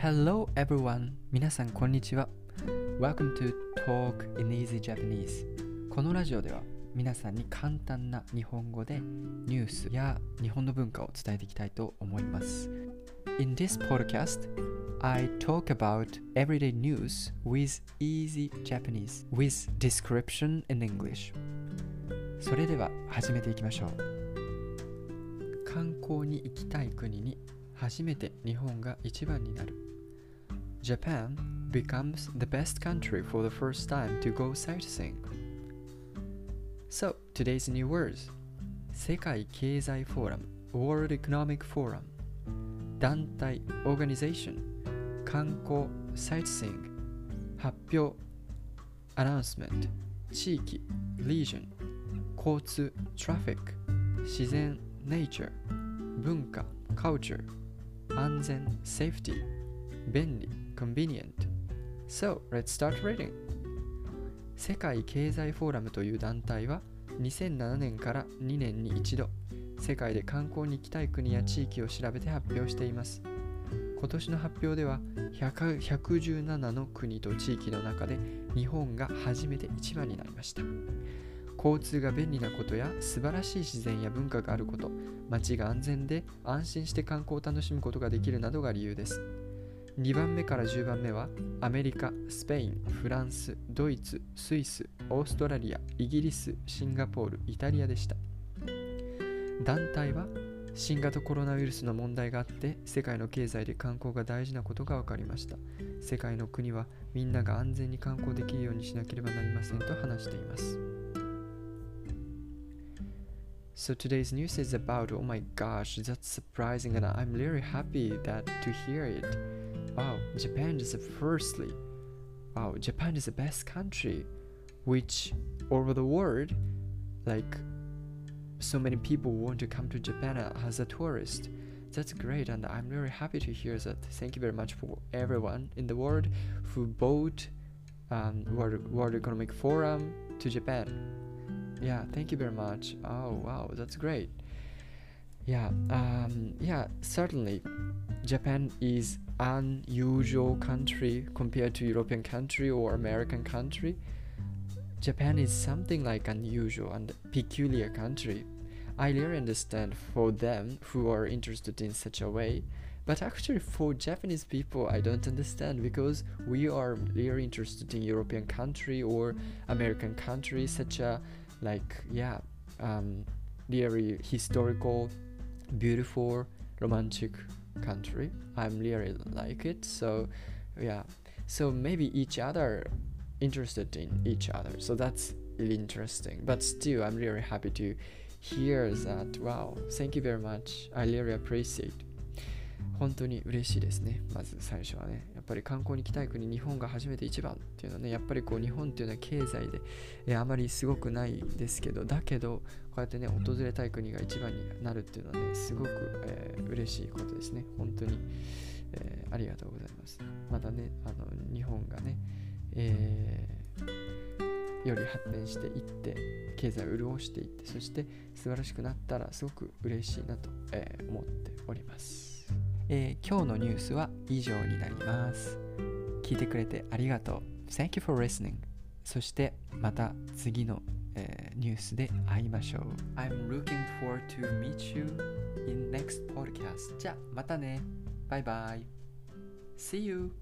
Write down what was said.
Hello everyone! 皆さんこんにちは。Welcome to Talk in Easy Japanese. このラジオでは皆さんに簡単な日本語でニュースや日本の文化を伝えていきたいと思います。In this podcast, I talk about everyday news with easy Japanese with description in English. それでは始めていきましょう。観光に行きたい国に初めて日本が一番になる。Japan becomes the best country for the first time to go sightseeing. So, today's new words 世界経済フォーラム World Economic Forum 団体 Organization 観光 Sightseeing 発表 Announcement 地域 Region 交通 Traffic 自然 Nature 文化 Culture 安全 Safety 便利 Convenient So, let's start reading. 世界経済フォーラムという団体は2007年から2年に一度世界で観光に行きたい国や地域を調べて発表しています。今年の発表では117の国と地域の中で日本が初めて一番になりました。交通が便利なことや素晴らしい自然や文化があること街が安全で安心して観光を楽しむことができるなどが理由です。2番目から10番目はアメリカ、スペイン、フランス、ドイツ、スイス、オーストラリア、イギリス、シンガポール、イタリアでした。団体は新型コロナウイルスの問題があって世界の経済で観光が大事なことが分かりました。世界の国はみんなが安全に観光できるようにしなければなりませんと話しています。So today's news is about oh my gosh that's surprising and I'm really happy that to hear it wow Japan is firstly wow Japan is the best country which over the world like so many people want to come to Japan as a tourist. That's great, and I'm really happy to hear that. Thank you very much for everyone in the world who bought um, World, World Economic Forum to Japan. Yeah, thank you very much. Oh wow, that's great. Yeah, um, yeah, certainly, Japan is unusual country compared to European country or American country. Japan is something like unusual and peculiar country. I really understand for them who are interested in such a way, but actually for Japanese people I don't understand because we are really interested in European country or American country such a like yeah um, really historical, beautiful, romantic country. I'm really like it. So yeah. So maybe each other interested in each other. So that's really interesting. But still, I'm really happy to hear that. Wow, thank you very much. I really appreciate. 本当に嬉しいですね。まず最初はね。 ぱり観光に行きたい国、日本が初めて一番っていうのはね、やっぱりこう日本っていうのは経済で、えあまりすごくないですけど、だけど、こうやってね、訪れたい国が一番になるっていうのはね、すごく、えー、嬉しいことですね。本当に、えー、ありがとうございます。またね、あの日本がね、え、より発展していって経済を潤していってそして素晴らしくなったらすごく嬉しいなと、え、思っております、えー、今日のニュースは以上になります聞いてくれてありがとう Thank you for listening そしてまた次の、えー、ニュースで会いましょう I'm looking forward to meet you in next podcast じゃあまたねバイバイ See you